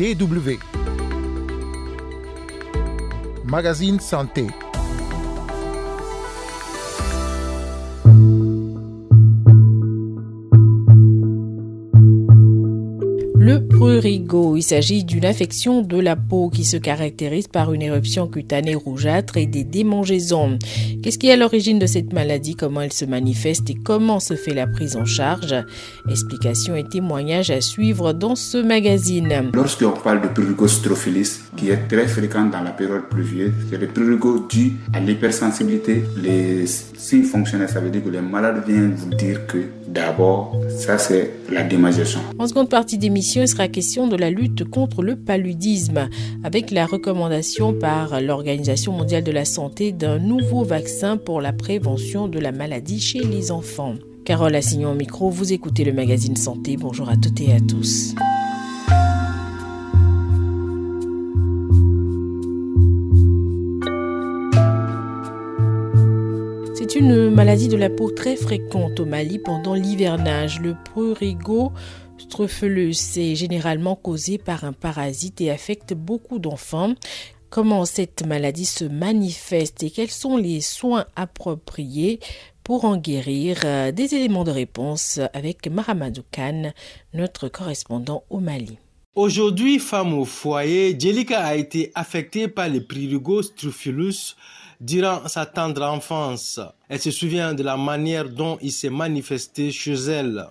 DW. Magazine Santé. Prurigo, il s'agit d'une affection de la peau qui se caractérise par une éruption cutanée rougeâtre et des démangeaisons. Qu'est-ce qui est à l'origine de cette maladie, comment elle se manifeste et comment se fait la prise en charge? Explications et témoignages à suivre dans ce magazine. Lorsqu'on parle de prurigo strophilis, qui est très fréquent dans la période pluvieuse, c'est le prurigo dû à l'hypersensibilité. Les signes fonctionnels, ça veut dire que les malades viennent vous dire que d'abord, ça c'est la démangeaison. En seconde partie d'émission, il sera question de la lutte contre le paludisme avec la recommandation par l'Organisation mondiale de la santé d'un nouveau vaccin pour la prévention de la maladie chez les enfants. Carole Assignon au micro, vous écoutez le magazine Santé. Bonjour à toutes et à tous. C'est une maladie de la peau très fréquente au Mali pendant l'hivernage. Le prurigo strophelus est généralement causé par un parasite et affecte beaucoup d'enfants. Comment cette maladie se manifeste et quels sont les soins appropriés pour en guérir? Des éléments de réponse avec Mahamadou Khan, notre correspondant au Mali. Aujourd'hui, femme au foyer, Jelika a été affectée par le prurigo strophelus durant sa tendre enfance. Elle se souvient de la manière dont il s'est manifesté chez elle.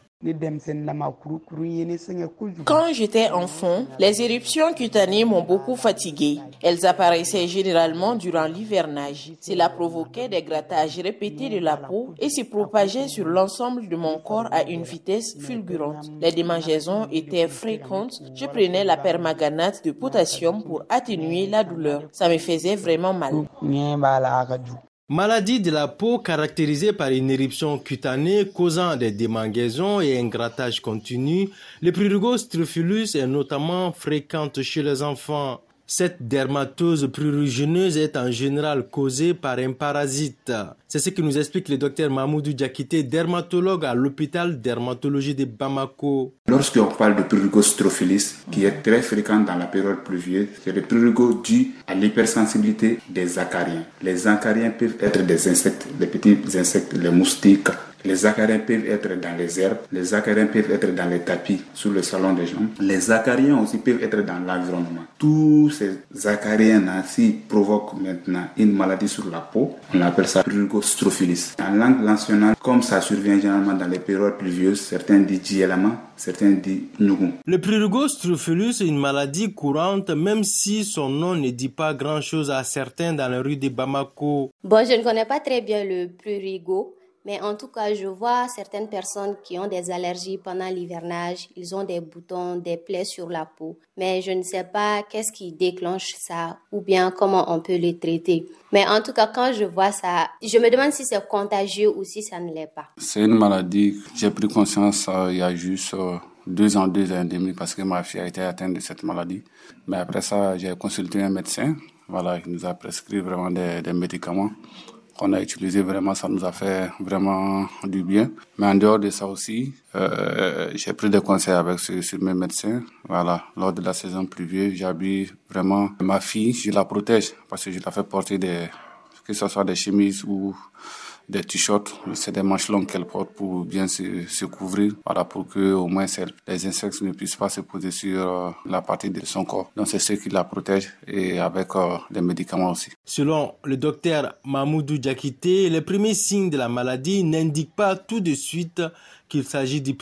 Quand j'étais enfant, les éruptions cutanées m'ont beaucoup fatiguée. Elles apparaissaient généralement durant l'hivernage. Cela provoquait des grattages répétés de la peau et se propageait sur l'ensemble de mon corps à une vitesse fulgurante. Les démangeaisons étaient fréquentes. Je prenais la permaganate de potassium pour atténuer la douleur. Ça me faisait vraiment mal. Maladie de la peau caractérisée par une éruption cutanée causant des démangeaisons et un grattage continu, le prurigo strophelus est notamment fréquente chez les enfants. Cette dermatose prurigineuse est en général causée par un parasite. C'est ce que nous explique le docteur Mahmoudou Diakité, dermatologue à l'hôpital dermatologie de Bamako. Lorsqu'on parle de prurigo strophilis, qui est très fréquent dans la période pluvieuse, c'est le prurigo dû à l'hypersensibilité des acariens. Les acariens peuvent être des insectes, des petits insectes, les moustiques, les acariens peuvent être dans les herbes, les acariens peuvent être dans les tapis sur le salon des gens. Les acariens aussi peuvent être dans l'environnement. Tous ces acariens-là, s'ils provoquent maintenant une maladie sur la peau, on appelle ça prurigostrophilis. En langue nationale, comme ça survient généralement dans les périodes pluvieuses, certains disent dielama, certains disent nugu. Le prurigostrophilis est une maladie courante, même si son nom ne dit pas grand-chose à certains dans les rues de Bamako. Bon, je ne connais pas très bien le prurigo. Mais en tout cas, je vois certaines personnes qui ont des allergies pendant l'hivernage. Ils ont des boutons, des plaies sur la peau. Mais je ne sais pas qu'est-ce qui déclenche ça ou bien comment on peut les traiter. Mais en tout cas, quand je vois ça, je me demande si c'est contagieux ou si ça ne l'est pas. C'est une maladie, j'ai pris conscience euh, il y a juste euh, deux ans, deux ans et demi parce que ma fille a été atteinte de cette maladie. Mais après ça, j'ai consulté un médecin. Voilà, il nous a prescrit vraiment des, des médicaments qu'on a utilisé vraiment, ça nous a fait vraiment du bien. Mais en dehors de ça aussi, euh, j'ai pris des conseils avec sur, sur, mes médecins. Voilà, lors de la saison pluvieuse, j'habille vraiment ma fille, je la protège parce que je la fais porter des, que ce soit des chemises ou des t-shirts, c'est des manches longues qu'elle porte pour bien se, se, couvrir, voilà, pour que au moins les insectes ne puissent pas se poser sur euh, la partie de son corps. Donc c'est ce qui la protège et avec euh, des médicaments aussi. Selon le docteur Mahmoudou Diakité, les premiers signes de la maladie n'indiquent pas tout de suite qu'il s'agit du.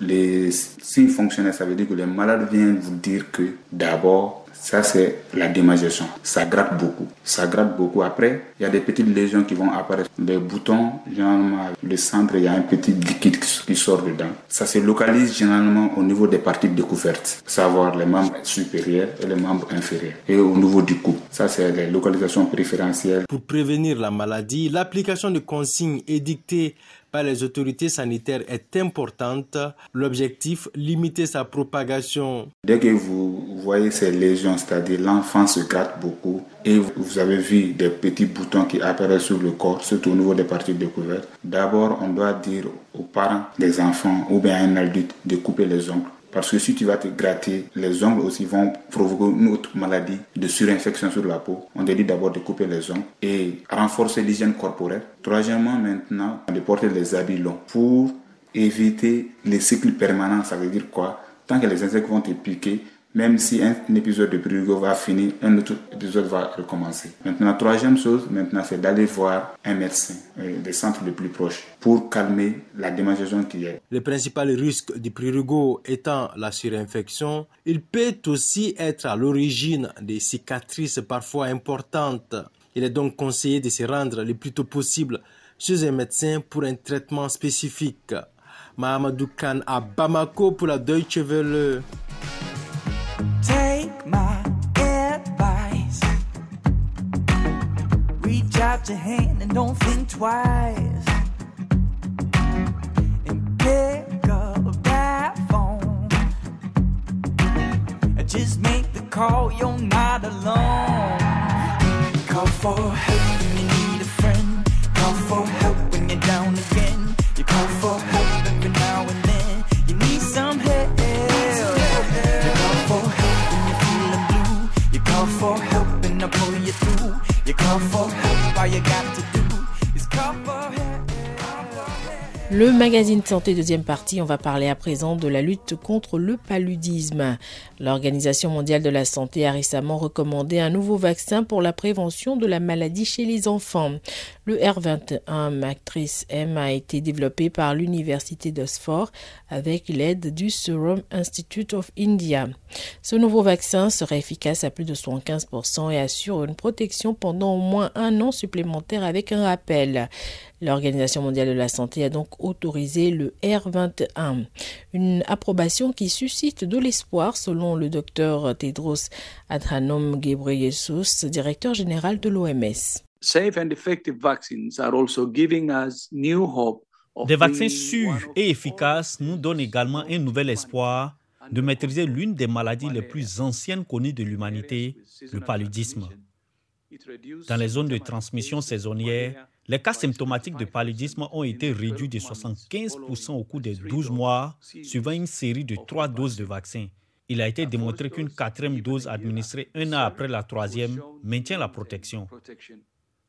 Les signes fonctionnels, ça veut dire que les malades viennent vous dire que d'abord ça, c'est la démangeaison. Ça gratte beaucoup. Ça gratte beaucoup. Après, il y a des petites lésions qui vont apparaître. Les boutons, généralement, le centre, il y a un petit liquide qui sort dedans. Ça se localise généralement au niveau des parties découvertes, savoir les membres supérieurs et les membres inférieurs. Et au niveau du cou. Ça, c'est les localisations préférentielles. Pour prévenir la maladie, l'application de consignes édictées par les autorités sanitaires est importante. L'objectif, limiter sa propagation. Dès que vous voyez ces lésions, c'est-à-dire l'enfant se gratte beaucoup et vous avez vu des petits boutons qui apparaissent sur le corps, surtout au niveau des parties découvertes, d'abord on doit dire aux parents des enfants ou bien à un adulte de couper les ongles Parce que si tu vas te gratter, les ongles aussi vont provoquer une autre maladie de surinfection sur la peau. On te dit d'abord de couper les ongles et renforcer l'hygiène corporelle. Troisièmement, maintenant, de porter les habits longs pour éviter les cycles permanents. Ça veut dire quoi? Tant que les insectes vont te piquer, même si un, épisode de prurigo va finir, un autre épisode va recommencer. Maintenant, troisième chose, maintenant, c'est d'aller voir un médecin euh, des centres les plus proches pour calmer la démangeaison qu'il y a. Le principal risque du prurigo étant la surinfection, il peut aussi être à l'origine des cicatrices parfois importantes. Il est donc conseillé de se rendre le plus tôt possible chez un médecin pour un traitement spécifique. Mahamadou Khan à Bamako pour la Deutsche Welle. Out your hand and don't think twice. And pick up that phone. And Just make the call, you're not alone. Call for help Le magazine Santé deuxième partie, on va parler à présent de la lutte contre le paludisme. L'Organisation mondiale de la santé a récemment recommandé un nouveau vaccin pour la prévention de la maladie chez les enfants. Le R21 Matrice M a été développé par l'Université d'Oxford avec l'aide du Serum Institute of India. Ce nouveau vaccin serait efficace à plus de 75% et assure une protection pendant au moins un an supplémentaire avec un rappel. L'Organisation mondiale de la santé a donc autorisé le R21, une approbation qui suscite de l'espoir selon le docteur Tedros Adhanom Ghebreyesus, directeur général de l'OMS. Des vaccins sûrs et efficaces nous donnent également un nouvel espoir de maîtriser l'une des maladies les plus anciennes connues de l'humanité, le paludisme. Dans les zones de transmission saisonnière, les cas symptomatiques de paludisme ont été réduits de 75% au cours des 12 mois, suivant une série de trois doses de vaccins. Il a été démontré qu'une quatrième dose administrée un an après la troisième maintient la protection.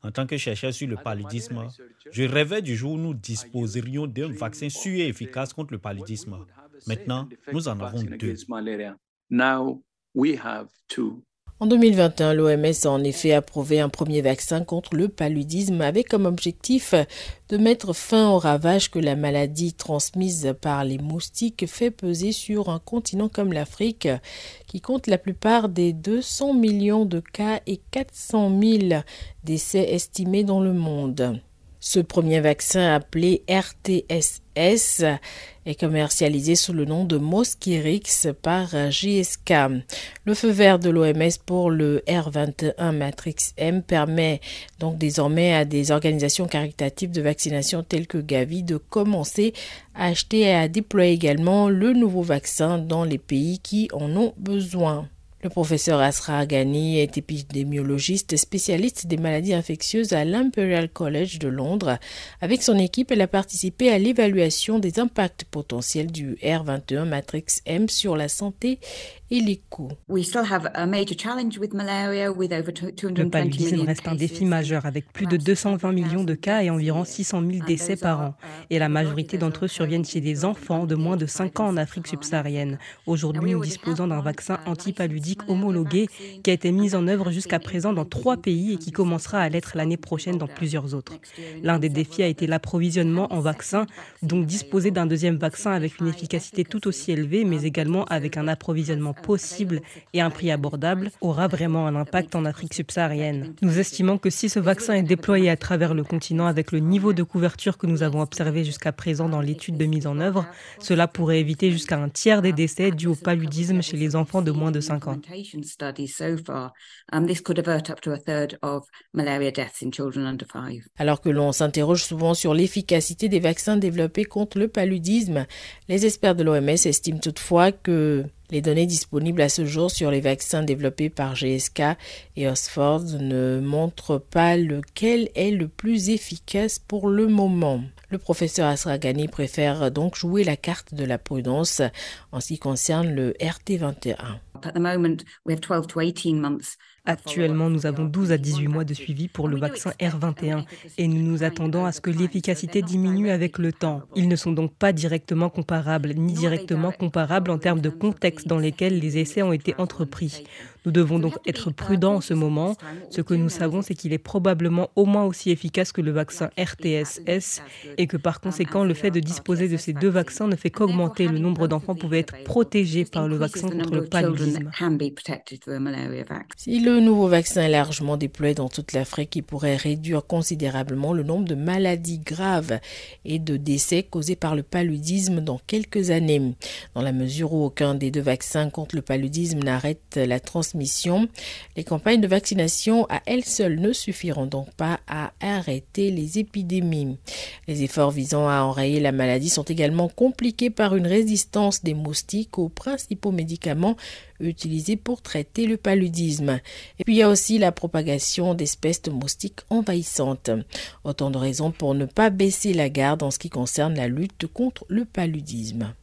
En tant que chercheur sur le paludisme, je rêvais du jour où nous disposerions d'un vaccin sûr et efficace contre le paludisme. Maintenant, nous en avons deux. En 2021, l'OMS a en effet approuvé un premier vaccin contre le paludisme avec comme objectif de mettre fin aux ravages que la maladie transmise par les moustiques fait peser sur un continent comme l'Afrique, qui compte la plupart des 200 millions de cas et 400 000 décès estimés dans le monde. Ce premier vaccin appelé RTSS est commercialisé sous le nom de Mosquirix par GSK. Le feu vert de l'OMS pour le R21 Matrix M permet donc désormais à des organisations caritatives de vaccination telles que Gavi de commencer à acheter et à déployer également le nouveau vaccin dans les pays qui en ont besoin. Le professeur Asra Ghani est épidémiologiste spécialiste des maladies infectieuses à l'Imperial College de Londres. Avec son équipe, elle a participé à l'évaluation des impacts potentiels du R21 Matrix M sur la santé et les coûts. Le paludisme reste un défi majeur avec plus de 220 millions de cas et environ 600 000 décès par an. Et la majorité d'entre eux surviennent chez des enfants de moins de 5 ans en Afrique subsaharienne. Aujourd'hui, nous disposons d'un vaccin antipaludique homologué qui a été mis en œuvre jusqu'à présent dans trois pays et qui commencera à l'être l'année prochaine dans plusieurs autres. L'un des défis a été l'approvisionnement en vaccins, donc disposer d'un deuxième vaccin avec une efficacité tout aussi élevée, mais également avec un approvisionnement possible et un prix abordable aura vraiment un impact en Afrique subsaharienne. Nous estimons que si ce vaccin est déployé à travers le continent avec le niveau de couverture que nous avons observé jusqu'à présent dans l'étude de mise en œuvre, cela pourrait éviter jusqu'à un tiers des décès dus au paludisme chez les enfants de moins de 5 ans. Um, Alors que l'on s'interroge souvent sur l'efficacité des vaccins développés contre le paludisme, les experts de l'OMS estiment toutefois que les données disponibles à ce jour sur les vaccins développés par GSK et Oxford ne montrent pas lequel est le plus efficace pour le moment. Le professeur Asragani préfère donc jouer la carte de la prudence en ce qui concerne le RT21. Actuellement, nous avons 12 à 18 mois de suivi pour le vaccin R21 et nous nous attendons à ce que l'efficacité diminue avec le temps. Ils ne sont donc pas directement comparables, ni directement comparables en termes de contexte dans lesquels les essais ont été entrepris. Nous devons donc être prudents en ce moment. Ce que nous savons, c'est qu'il est probablement au moins aussi efficace que le vaccin RTSS et que par conséquent, le fait de disposer de ces deux vaccins ne fait qu'augmenter le nombre d'enfants pouvant être protégés par le vaccin contre le paludisme. Si le nouveau vaccin est largement déployé dans toute l'Afrique, il pourrait réduire considérablement le nombre de maladies graves et de décès causés par le paludisme dans quelques années. Dans la mesure où aucun des deux vaccins contre le paludisme n'arrête la transmission les campagnes de vaccination à elles seules ne suffiront donc pas à arrêter les épidémies. Les efforts visant à enrayer la maladie sont également compliqués par une résistance des moustiques aux principaux médicaments utilisés pour traiter le paludisme. Et puis il y a aussi la propagation d'espèces de moustiques envahissantes. Autant de raisons pour ne pas baisser la garde en ce qui concerne la lutte contre le paludisme.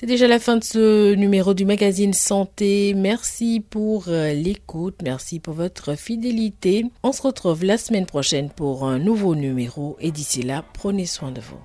C'est déjà la fin de ce numéro du magazine Santé. Merci pour euh, l'écoute, merci pour votre fidélité. On se retrouve la semaine prochaine pour un nouveau numéro et d'ici là, prenez soin de vous.